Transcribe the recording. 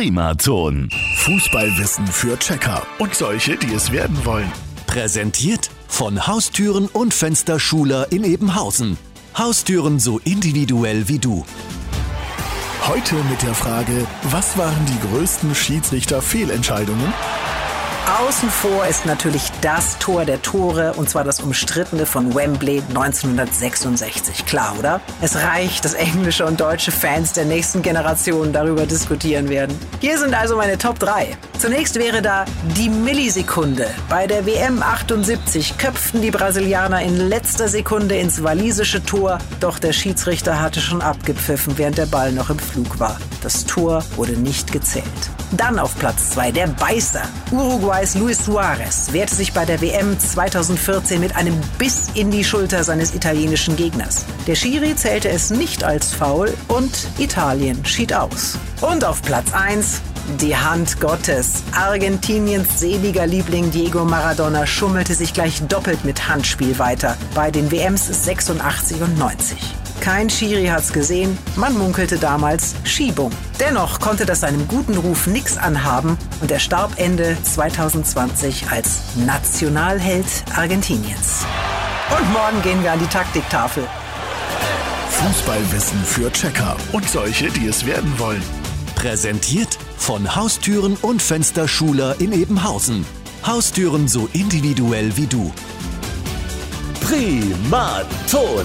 Primaton. Fußballwissen für Checker und solche, die es werden wollen. Präsentiert von Haustüren und Fensterschuler in Ebenhausen. Haustüren so individuell wie du. Heute mit der Frage, was waren die größten Schiedsrichter-Fehlentscheidungen? Außen vor ist natürlich das Tor der Tore und zwar das umstrittene von Wembley 1966. Klar, oder? Es reicht, dass englische und deutsche Fans der nächsten Generation darüber diskutieren werden. Hier sind also meine Top 3. Zunächst wäre da die Millisekunde. Bei der WM 78 köpften die Brasilianer in letzter Sekunde ins walisische Tor, doch der Schiedsrichter hatte schon abgepfiffen, während der Ball noch im Flug war. Das Tor wurde nicht gezählt. Dann auf Platz 2 der Beißer. Uruguays Luis Suarez wehrte sich bei der WM 2014 mit einem Biss in die Schulter seines italienischen Gegners. Der Schiri zählte es nicht als Foul und Italien schied aus. Und auf Platz 1 die Hand Gottes. Argentiniens seliger Liebling Diego Maradona schummelte sich gleich doppelt mit Handspiel weiter bei den WMs 86 und 90. Kein Schiri hat's gesehen, man munkelte damals Schiebung. Dennoch konnte das seinem guten Ruf nix anhaben und er starb Ende 2020 als Nationalheld Argentiniens. Und morgen gehen wir an die Taktiktafel. Fußballwissen für Checker und solche, die es werden wollen. Präsentiert von Haustüren und Fensterschuler in Ebenhausen. Haustüren so individuell wie du. Primaton.